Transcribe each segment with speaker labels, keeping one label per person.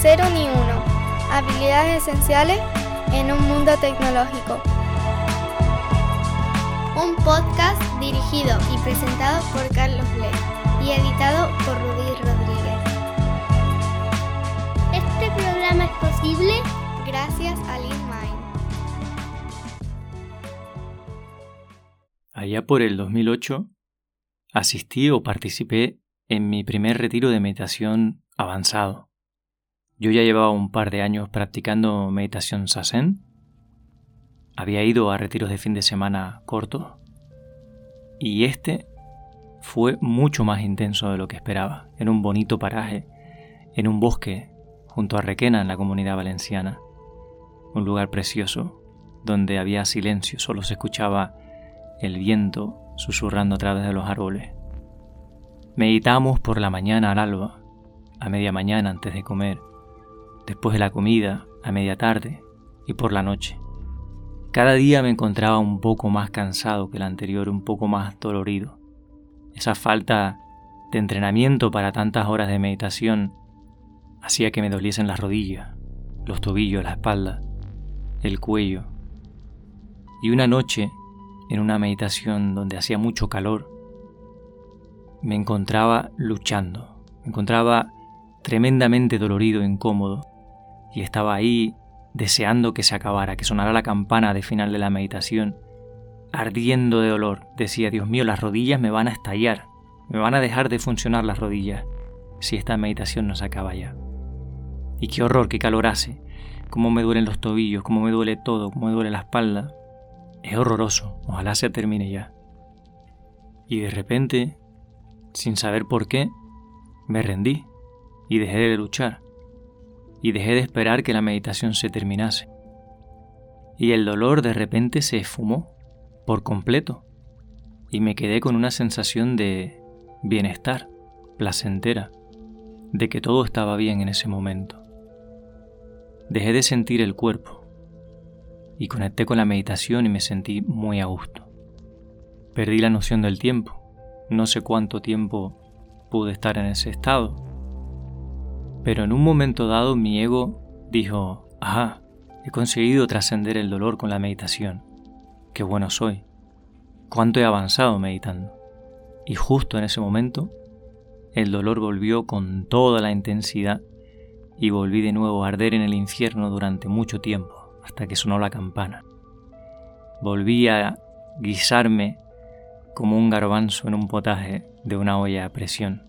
Speaker 1: cero ni uno. Habilidades esenciales en un mundo tecnológico. Un podcast dirigido y presentado por Carlos Lee y editado por Rudy Rodríguez.
Speaker 2: Este programa es posible
Speaker 1: gracias a Lean Mind.
Speaker 3: Allá por el 2008 asistí o participé en mi primer retiro de meditación avanzado. Yo ya llevaba un par de años practicando meditación sasen. Había ido a retiros de fin de semana cortos. Y este fue mucho más intenso de lo que esperaba, en un bonito paraje, en un bosque, junto a Requena, en la comunidad valenciana. Un lugar precioso, donde había silencio, solo se escuchaba el viento susurrando a través de los árboles. Meditamos por la mañana al alba, a media mañana antes de comer, después de la comida, a media tarde y por la noche. Cada día me encontraba un poco más cansado que el anterior, un poco más dolorido. Esa falta de entrenamiento para tantas horas de meditación hacía que me doliesen las rodillas, los tobillos, la espalda, el cuello. Y una noche, en una meditación donde hacía mucho calor, me encontraba luchando, me encontraba tremendamente dolorido, e incómodo, y estaba ahí deseando que se acabara, que sonara la campana de final de la meditación, ardiendo de dolor. Decía, Dios mío, las rodillas me van a estallar, me van a dejar de funcionar las rodillas si esta meditación no se acaba ya. Y qué horror, qué calor hace, cómo me duelen los tobillos, cómo me duele todo, cómo me duele la espalda. Es horroroso, ojalá se termine ya. Y de repente, sin saber por qué, me rendí y dejé de luchar y dejé de esperar que la meditación se terminase. Y el dolor de repente se esfumó por completo y me quedé con una sensación de bienestar, placentera, de que todo estaba bien en ese momento. Dejé de sentir el cuerpo y conecté con la meditación y me sentí muy a gusto. Perdí la noción del tiempo, no sé cuánto tiempo pude estar en ese estado, pero en un momento dado mi ego dijo, ajá, he conseguido trascender el dolor con la meditación. Qué bueno soy. Cuánto he avanzado meditando. Y justo en ese momento, el dolor volvió con toda la intensidad y volví de nuevo a arder en el infierno durante mucho tiempo, hasta que sonó la campana. Volví a guisarme como un garbanzo en un potaje de una olla a presión.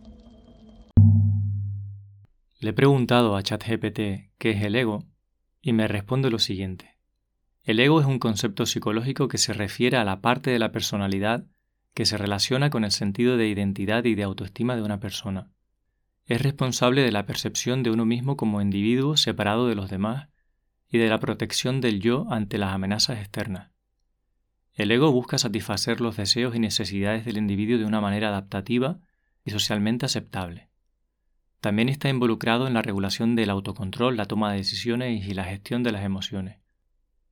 Speaker 3: Le he preguntado a ChatGPT qué es el ego y me responde lo siguiente. El ego es un concepto psicológico que se refiere a la parte de la personalidad que se relaciona con el sentido de identidad y de autoestima de una persona. Es responsable de la percepción de uno mismo como individuo separado de los demás y de la protección del yo ante las amenazas externas. El ego busca satisfacer los deseos y necesidades del individuo de una manera adaptativa y socialmente aceptable. También está involucrado en la regulación del autocontrol, la toma de decisiones y la gestión de las emociones.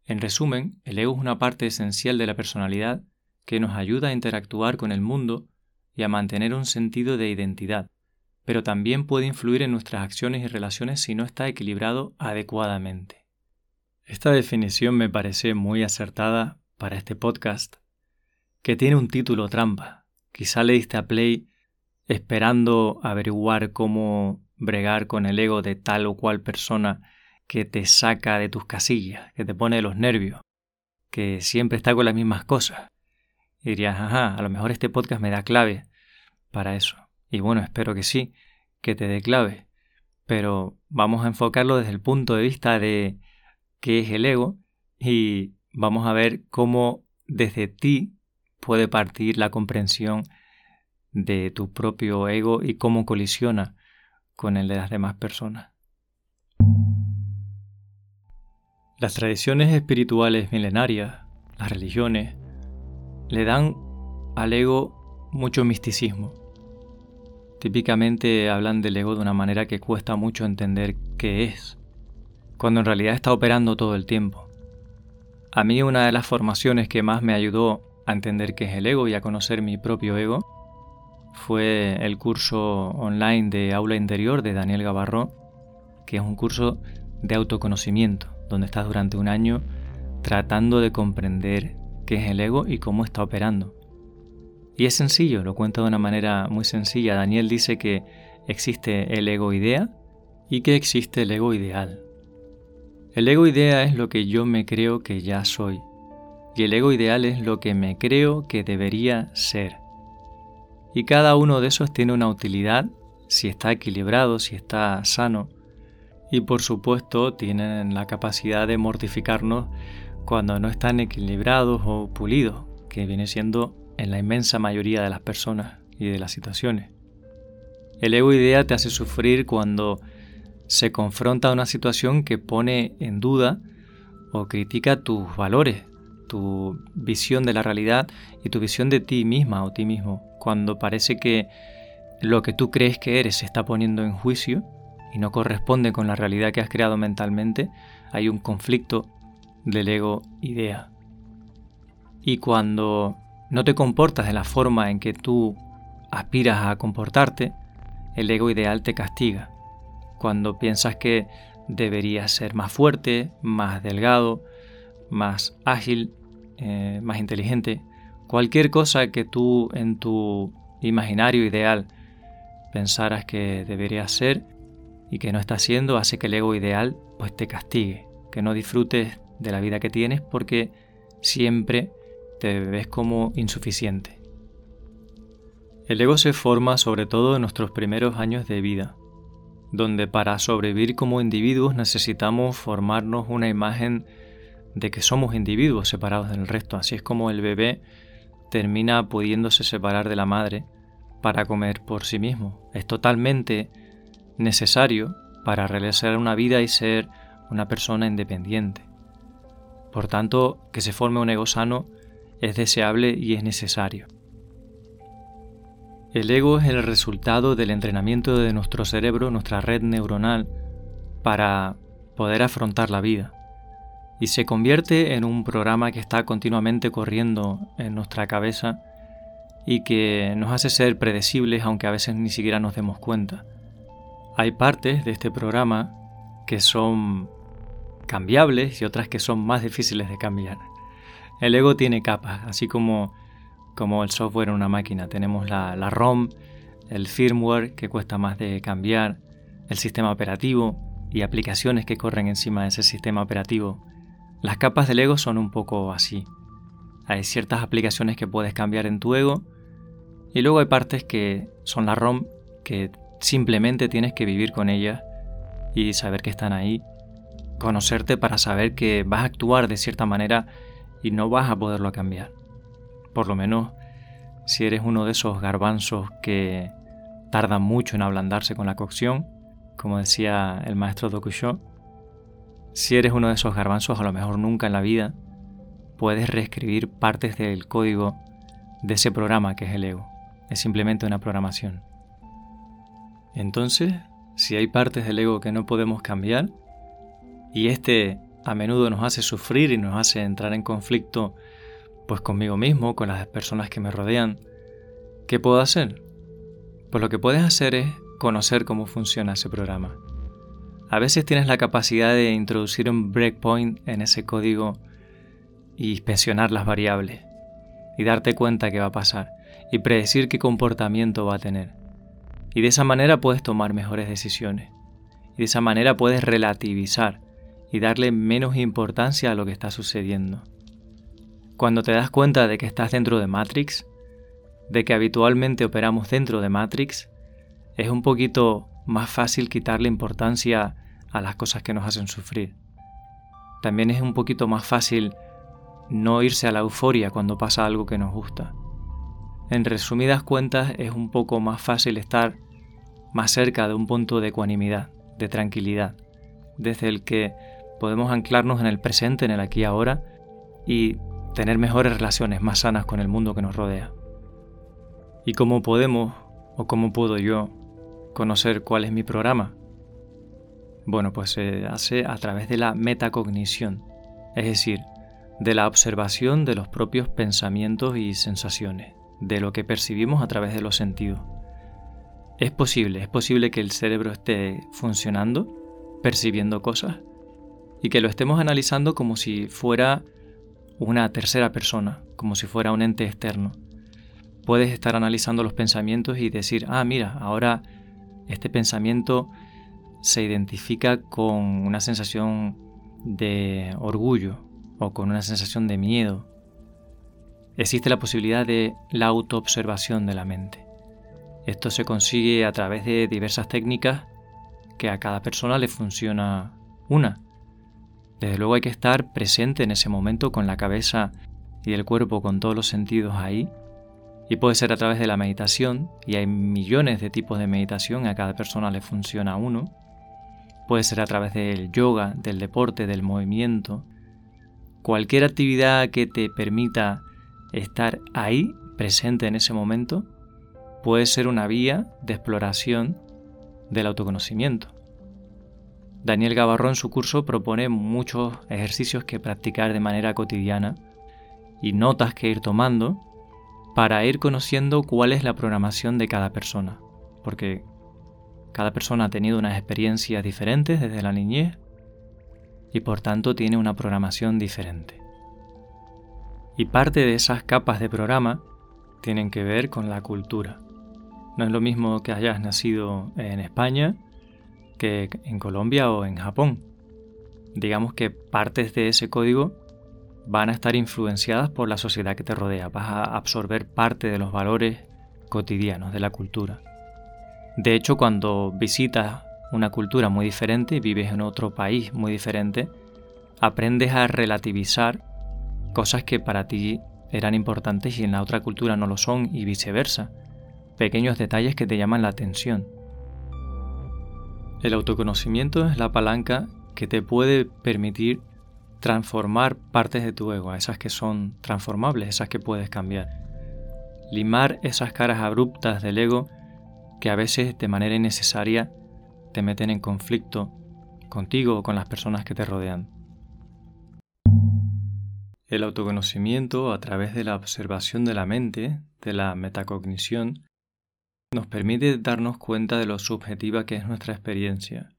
Speaker 3: En resumen, el ego es una parte esencial de la personalidad que nos ayuda a interactuar con el mundo y a mantener un sentido de identidad, pero también puede influir en nuestras acciones y relaciones si no está equilibrado adecuadamente. Esta definición me parece muy acertada para este podcast, que tiene un título trampa. Quizá le diste a play esperando averiguar cómo bregar con el ego de tal o cual persona que te saca de tus casillas, que te pone de los nervios, que siempre está con las mismas cosas. Y dirías, ajá, a lo mejor este podcast me da clave para eso. Y bueno, espero que sí, que te dé clave. Pero vamos a enfocarlo desde el punto de vista de qué es el ego y vamos a ver cómo desde ti puede partir la comprensión de tu propio ego y cómo colisiona con el de las demás personas. Las tradiciones espirituales milenarias, las religiones, le dan al ego mucho misticismo. Típicamente hablan del ego de una manera que cuesta mucho entender qué es, cuando en realidad está operando todo el tiempo. A mí una de las formaciones que más me ayudó a entender qué es el ego y a conocer mi propio ego fue el curso online de Aula Interior de Daniel Gavarro, que es un curso de autoconocimiento, donde estás durante un año tratando de comprender qué es el ego y cómo está operando. Y es sencillo, lo cuento de una manera muy sencilla. Daniel dice que existe el ego idea y que existe el ego ideal. El ego idea es lo que yo me creo que ya soy y el ego ideal es lo que me creo que debería ser. Y cada uno de esos tiene una utilidad si está equilibrado, si está sano. Y por supuesto tienen la capacidad de mortificarnos cuando no están equilibrados o pulidos, que viene siendo en la inmensa mayoría de las personas y de las situaciones. El ego te hace sufrir cuando se confronta a una situación que pone en duda o critica tus valores, tu visión de la realidad y tu visión de ti misma o ti mismo, cuando parece que lo que tú crees que eres se está poniendo en juicio y no corresponde con la realidad que has creado mentalmente, hay un conflicto del ego idea. Y cuando no te comportas de la forma en que tú aspiras a comportarte, el ego ideal te castiga. Cuando piensas que deberías ser más fuerte, más delgado, más ágil, eh, más inteligente, cualquier cosa que tú en tu imaginario ideal pensaras que deberías ser y que no estás haciendo hace que el ego ideal pues te castigue, que no disfrutes de la vida que tienes porque siempre te ves como insuficiente. El ego se forma sobre todo en nuestros primeros años de vida, donde para sobrevivir como individuos necesitamos formarnos una imagen de que somos individuos separados del resto. Así es como el bebé termina pudiéndose separar de la madre para comer por sí mismo. Es totalmente necesario para realizar una vida y ser una persona independiente. Por tanto, que se forme un ego sano es deseable y es necesario. El ego es el resultado del entrenamiento de nuestro cerebro, nuestra red neuronal, para poder afrontar la vida y se convierte en un programa que está continuamente corriendo en nuestra cabeza y que nos hace ser predecibles aunque a veces ni siquiera nos demos cuenta. Hay partes de este programa que son cambiables y otras que son más difíciles de cambiar. El ego tiene capas, así como, como el software en una máquina. Tenemos la, la ROM, el firmware que cuesta más de cambiar, el sistema operativo y aplicaciones que corren encima de ese sistema operativo las capas del ego son un poco así. Hay ciertas aplicaciones que puedes cambiar en tu ego y luego hay partes que son la ROM que simplemente tienes que vivir con ellas y saber que están ahí, conocerte para saber que vas a actuar de cierta manera y no vas a poderlo cambiar. Por lo menos si eres uno de esos garbanzos que tardan mucho en ablandarse con la cocción, como decía el maestro Dokusho, si eres uno de esos garbanzos, a lo mejor nunca en la vida puedes reescribir partes del código de ese programa que es el ego. Es simplemente una programación. Entonces, si hay partes del ego que no podemos cambiar, y este a menudo nos hace sufrir y nos hace entrar en conflicto pues conmigo mismo, con las personas que me rodean, ¿qué puedo hacer? Pues lo que puedes hacer es conocer cómo funciona ese programa. A veces tienes la capacidad de introducir un breakpoint en ese código y inspeccionar las variables y darte cuenta qué va a pasar y predecir qué comportamiento va a tener. Y de esa manera puedes tomar mejores decisiones. Y de esa manera puedes relativizar y darle menos importancia a lo que está sucediendo. Cuando te das cuenta de que estás dentro de Matrix, de que habitualmente operamos dentro de Matrix, es un poquito más fácil quitarle importancia a las cosas que nos hacen sufrir. También es un poquito más fácil no irse a la euforia cuando pasa algo que nos gusta. En resumidas cuentas es un poco más fácil estar más cerca de un punto de ecuanimidad, de tranquilidad, desde el que podemos anclarnos en el presente, en el aquí y ahora, y tener mejores relaciones más sanas con el mundo que nos rodea. ¿Y cómo podemos, o cómo puedo yo, conocer cuál es mi programa? Bueno, pues se hace a través de la metacognición, es decir, de la observación de los propios pensamientos y sensaciones, de lo que percibimos a través de los sentidos. Es posible, es posible que el cerebro esté funcionando percibiendo cosas y que lo estemos analizando como si fuera una tercera persona, como si fuera un ente externo. Puedes estar analizando los pensamientos y decir, ah, mira, ahora este pensamiento se identifica con una sensación de orgullo o con una sensación de miedo. Existe la posibilidad de la autoobservación de la mente. Esto se consigue a través de diversas técnicas que a cada persona le funciona una. Desde luego hay que estar presente en ese momento con la cabeza y el cuerpo con todos los sentidos ahí. Y puede ser a través de la meditación, y hay millones de tipos de meditación, a cada persona le funciona uno. Puede ser a través del yoga, del deporte, del movimiento. Cualquier actividad que te permita estar ahí, presente en ese momento, puede ser una vía de exploración del autoconocimiento. Daniel Gavarro en su curso propone muchos ejercicios que practicar de manera cotidiana y notas que ir tomando para ir conociendo cuál es la programación de cada persona, porque cada persona ha tenido unas experiencias diferentes desde la niñez y por tanto tiene una programación diferente. Y parte de esas capas de programa tienen que ver con la cultura. No es lo mismo que hayas nacido en España que en Colombia o en Japón. Digamos que partes de ese código van a estar influenciadas por la sociedad que te rodea. Vas a absorber parte de los valores cotidianos de la cultura. De hecho, cuando visitas una cultura muy diferente y vives en otro país muy diferente, aprendes a relativizar cosas que para ti eran importantes y en la otra cultura no lo son y viceversa pequeños detalles que te llaman la atención. El autoconocimiento es la palanca que te puede permitir transformar partes de tu ego, esas que son transformables, esas que puedes cambiar. Limar esas caras abruptas del ego que a veces de manera innecesaria te meten en conflicto contigo o con las personas que te rodean. El autoconocimiento a través de la observación de la mente, de la metacognición, nos permite darnos cuenta de lo subjetiva que es nuestra experiencia,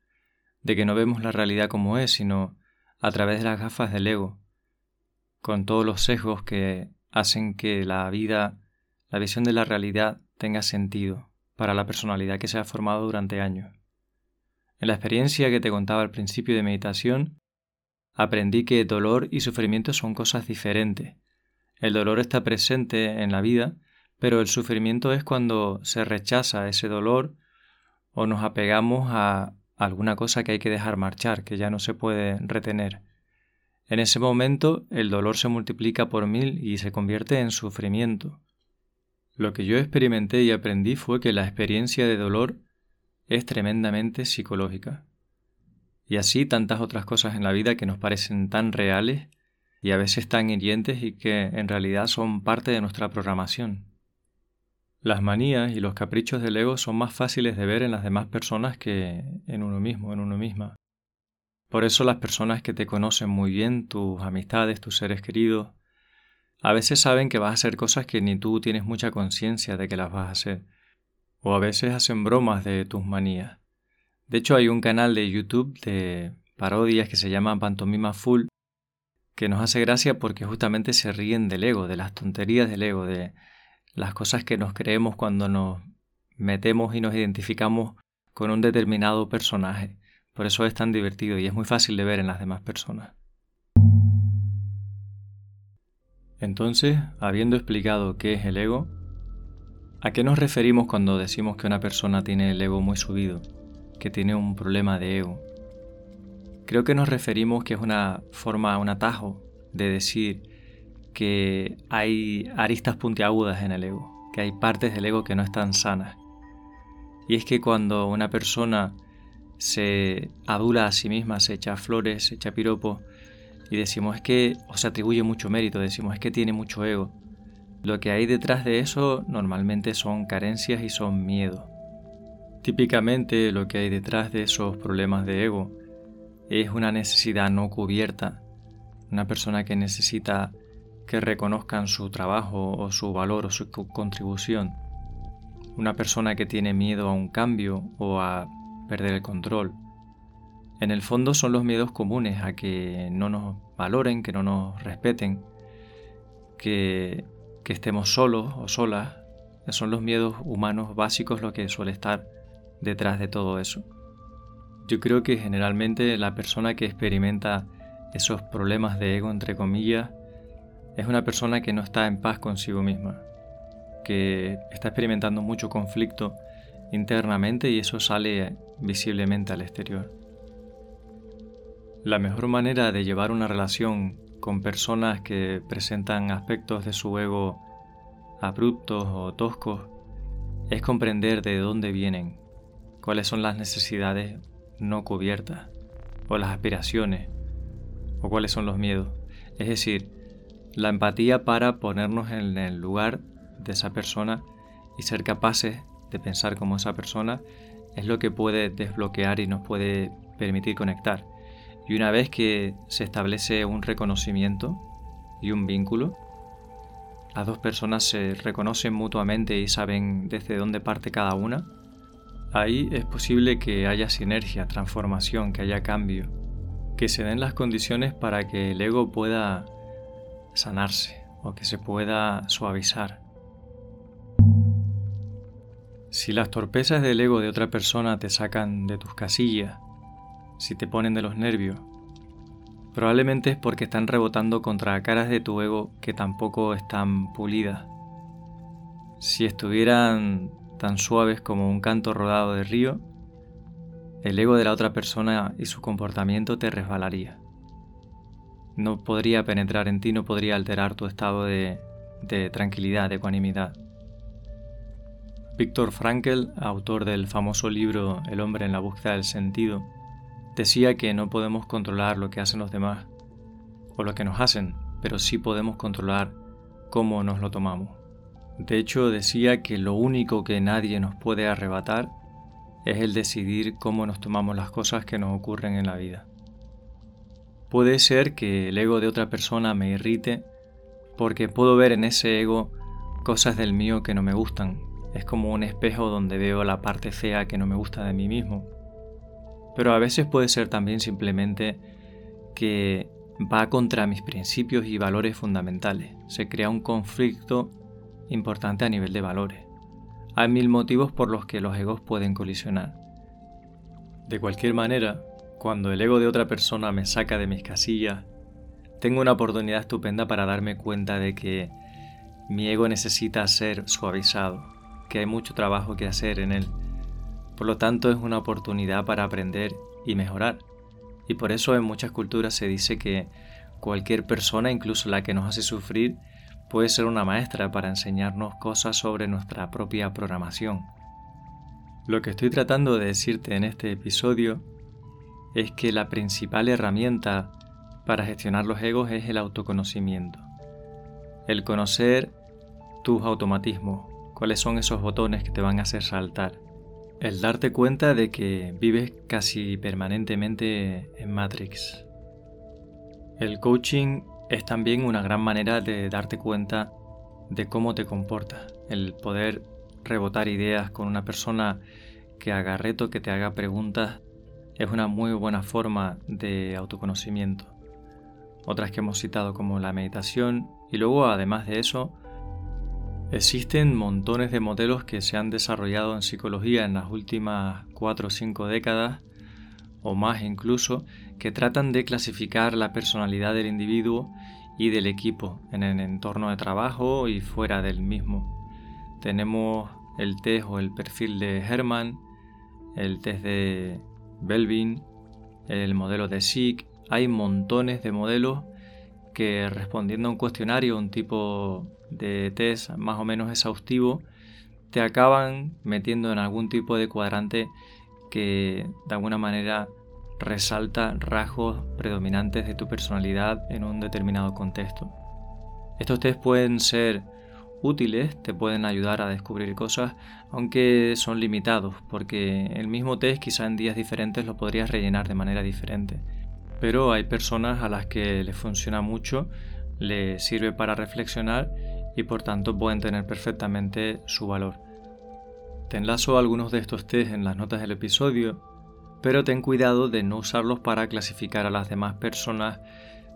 Speaker 3: de que no vemos la realidad como es, sino a través de las gafas del ego, con todos los sesgos que hacen que la vida, la visión de la realidad tenga sentido para la personalidad que se ha formado durante años. En la experiencia que te contaba al principio de meditación, aprendí que dolor y sufrimiento son cosas diferentes. El dolor está presente en la vida, pero el sufrimiento es cuando se rechaza ese dolor o nos apegamos a alguna cosa que hay que dejar marchar, que ya no se puede retener. En ese momento el dolor se multiplica por mil y se convierte en sufrimiento. Lo que yo experimenté y aprendí fue que la experiencia de dolor es tremendamente psicológica. Y así tantas otras cosas en la vida que nos parecen tan reales y a veces tan hirientes y que en realidad son parte de nuestra programación. Las manías y los caprichos del ego son más fáciles de ver en las demás personas que en uno mismo, en uno misma. Por eso las personas que te conocen muy bien, tus amistades, tus seres queridos, a veces saben que vas a hacer cosas que ni tú tienes mucha conciencia de que las vas a hacer. O a veces hacen bromas de tus manías. De hecho hay un canal de YouTube de parodias que se llama Pantomima Full que nos hace gracia porque justamente se ríen del ego, de las tonterías del ego, de las cosas que nos creemos cuando nos metemos y nos identificamos con un determinado personaje. Por eso es tan divertido y es muy fácil de ver en las demás personas. Entonces, habiendo explicado qué es el ego, ¿a qué nos referimos cuando decimos que una persona tiene el ego muy subido, que tiene un problema de ego? Creo que nos referimos que es una forma, un atajo de decir que hay aristas puntiagudas en el ego, que hay partes del ego que no están sanas. Y es que cuando una persona se adula a sí misma, se echa flores, se echa piropos, y decimos es que, o se atribuye mucho mérito, decimos es que tiene mucho ego. Lo que hay detrás de eso normalmente son carencias y son miedo. Típicamente lo que hay detrás de esos problemas de ego es una necesidad no cubierta, una persona que necesita que reconozcan su trabajo o su valor o su contribución. Una persona que tiene miedo a un cambio o a perder el control. En el fondo son los miedos comunes a que no nos valoren, que no nos respeten, que, que estemos solos o solas. Son los miedos humanos básicos lo que suele estar detrás de todo eso. Yo creo que generalmente la persona que experimenta esos problemas de ego, entre comillas, es una persona que no está en paz consigo misma, que está experimentando mucho conflicto internamente y eso sale visiblemente al exterior. La mejor manera de llevar una relación con personas que presentan aspectos de su ego abruptos o toscos es comprender de dónde vienen, cuáles son las necesidades no cubiertas, o las aspiraciones, o cuáles son los miedos. Es decir, la empatía para ponernos en el lugar de esa persona y ser capaces de pensar como esa persona es lo que puede desbloquear y nos puede permitir conectar. Y una vez que se establece un reconocimiento y un vínculo, las dos personas se reconocen mutuamente y saben desde dónde parte cada una, ahí es posible que haya sinergia, transformación, que haya cambio, que se den las condiciones para que el ego pueda sanarse o que se pueda suavizar. Si las torpezas del ego de otra persona te sacan de tus casillas, si te ponen de los nervios, probablemente es porque están rebotando contra caras de tu ego que tampoco están pulidas. Si estuvieran tan suaves como un canto rodado de río, el ego de la otra persona y su comportamiento te resbalaría. No podría penetrar en ti, no podría alterar tu estado de, tranquilidad, de ecuanimidad. Víctor Frankl, autor del famoso libro El hombre en la búsqueda del sentido, decía que no podemos controlar lo que hacen los demás o lo que nos hacen, pero sí podemos controlar cómo nos lo tomamos. De hecho, decía que lo único que nadie nos puede arrebatar es el decidir cómo nos tomamos las cosas que nos ocurren en la vida. Puede ser que el ego de otra persona me irrite porque puedo ver en ese ego cosas del mío que no me gustan es como un espejo donde veo la parte fea que no me gusta de mí mismo. Pero a veces puede ser también simplemente que va contra mis principios y valores fundamentales. Se crea un conflicto importante a nivel de valores. Hay mil motivos por los que los egos pueden colisionar. De cualquier manera, cuando el ego de otra persona me saca de mis casillas, tengo una oportunidad estupenda para darme cuenta de que mi ego necesita ser suavizado, que hay mucho trabajo que hacer en él. Por lo tanto, es una oportunidad para aprender y mejorar. Y por eso en muchas culturas se dice que cualquier persona, incluso la que nos hace sufrir, puede ser una maestra para enseñarnos cosas sobre nuestra propia programación. Lo que estoy tratando de decirte en este episodio es que la principal herramienta para gestionar los egos es el autoconocimiento. El conocer tus automatismos, cuáles son esos botones que te van a hacer saltar. El darte cuenta de que vives casi permanentemente en Matrix. El coaching es también una gran manera de darte cuenta de cómo te comportas, el poder rebotar ideas con una persona que haga reto, que te haga preguntas, es una muy buena forma de autoconocimiento. Otras que hemos citado como la meditación y luego además de eso Existen montones de modelos que se han desarrollado en psicología en las últimas 4 o 5 décadas, o más incluso, que tratan de clasificar la personalidad del individuo y del equipo en el entorno de trabajo y fuera del mismo. Tenemos el test o el perfil de Herman, el test de Belvin, el modelo de SIG. Hay montones de modelos que respondiendo a un cuestionario, un tipo de test más o menos exhaustivo, te acaban metiendo en algún tipo de cuadrante que de alguna manera resalta rasgos predominantes de tu personalidad en un determinado contexto. Estos test pueden ser útiles, te pueden ayudar a descubrir cosas, aunque son limitados, porque el mismo test quizá en días diferentes lo podrías rellenar de manera diferente. Pero hay personas a las que les funciona mucho, les sirve para reflexionar y por tanto pueden tener perfectamente su valor. Te enlazo algunos de estos test en las notas del episodio pero ten cuidado de no usarlos para clasificar a las demás personas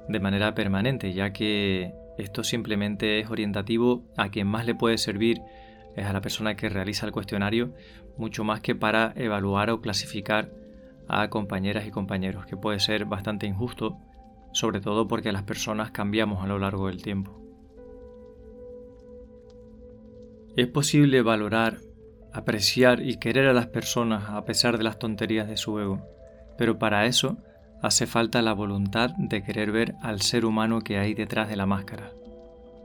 Speaker 3: de manera permanente, ya que esto simplemente es orientativo a quien más le puede servir es a la persona que realiza el cuestionario, mucho más que para evaluar o clasificar a compañeras y compañeros, que puede ser bastante injusto, sobre todo porque las personas cambiamos a lo largo del tiempo. Es posible valorar, apreciar y querer a las personas a pesar de las tonterías de su ego, pero para eso hace falta la voluntad de querer ver al ser humano que hay detrás de la máscara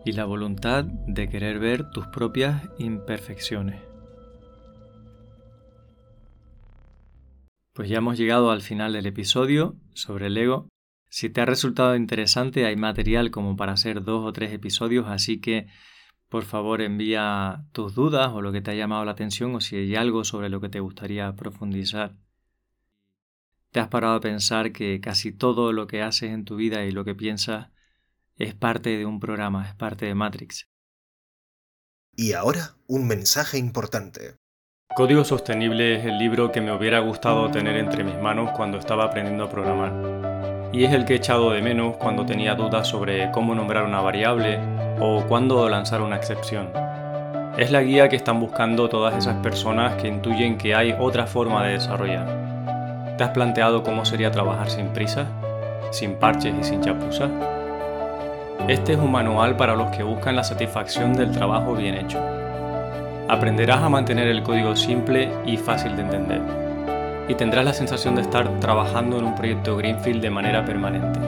Speaker 3: y la voluntad de querer ver tus propias imperfecciones. Pues ya hemos llegado al final del episodio sobre el ego. Si te ha resultado interesante hay material como para hacer dos o tres episodios, así que por favor envía tus dudas o lo que te ha llamado la atención o si hay algo sobre lo que te gustaría profundizar. ¿Te has parado a pensar que casi todo lo que haces en tu vida y lo que piensas es parte de un programa, es parte de Matrix?
Speaker 4: Y ahora, un mensaje importante.
Speaker 3: Código Sostenible es el libro que me hubiera gustado tener entre mis manos cuando estaba aprendiendo a programar. Y es el que he echado de menos cuando tenía dudas sobre cómo nombrar una variable o cuándo lanzar una excepción. Es la guía que están buscando todas esas personas que intuyen que hay otra forma de desarrollar. ¿Te has planteado cómo sería trabajar sin prisa, sin parches y sin chapuza? Este es un manual para los que buscan la satisfacción del trabajo bien hecho. Aprenderás a mantener el código simple y fácil de entender. Y tendrás la sensación de estar trabajando en un proyecto Greenfield de manera permanente.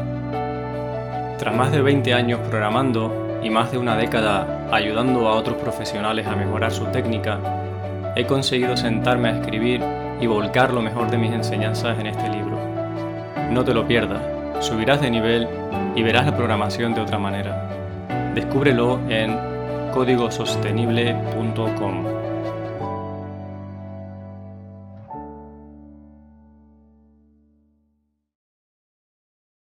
Speaker 3: Tras más de 20 años programando, y más de una década ayudando a otros profesionales a mejorar su técnica, he conseguido sentarme a escribir y volcar lo mejor de mis enseñanzas en este libro. No te lo pierdas, subirás de nivel y verás la programación de otra manera. Descúbrelo en códigosostenible.com.